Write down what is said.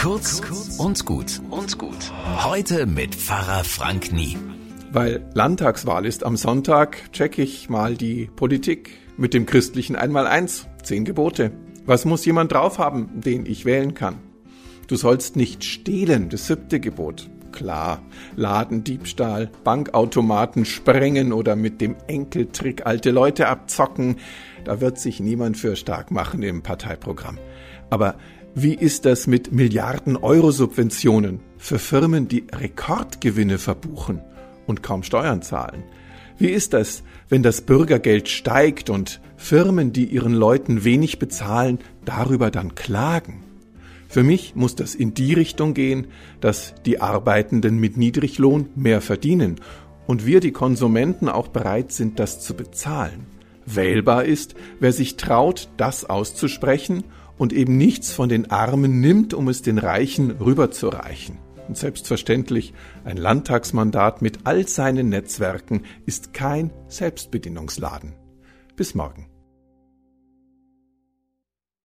Kurz und gut und gut. Heute mit Pfarrer Frank Nie. Weil Landtagswahl ist am Sonntag, check ich mal die Politik mit dem christlichen Einmaleins, zehn Gebote. Was muss jemand drauf haben, den ich wählen kann? Du sollst nicht stehlen, das siebte Gebot. Klar, Ladendiebstahl, Bankautomaten sprengen oder mit dem Enkeltrick alte Leute abzocken, da wird sich niemand für stark machen im Parteiprogramm. Aber wie ist das mit Milliarden Euro Subventionen für Firmen, die Rekordgewinne verbuchen und kaum Steuern zahlen? Wie ist das, wenn das Bürgergeld steigt und Firmen, die ihren Leuten wenig bezahlen, darüber dann klagen? Für mich muss das in die Richtung gehen, dass die Arbeitenden mit Niedriglohn mehr verdienen und wir die Konsumenten auch bereit sind, das zu bezahlen. Wählbar ist, wer sich traut, das auszusprechen und eben nichts von den Armen nimmt, um es den Reichen rüberzureichen. Und selbstverständlich, ein Landtagsmandat mit all seinen Netzwerken ist kein Selbstbedienungsladen. Bis morgen.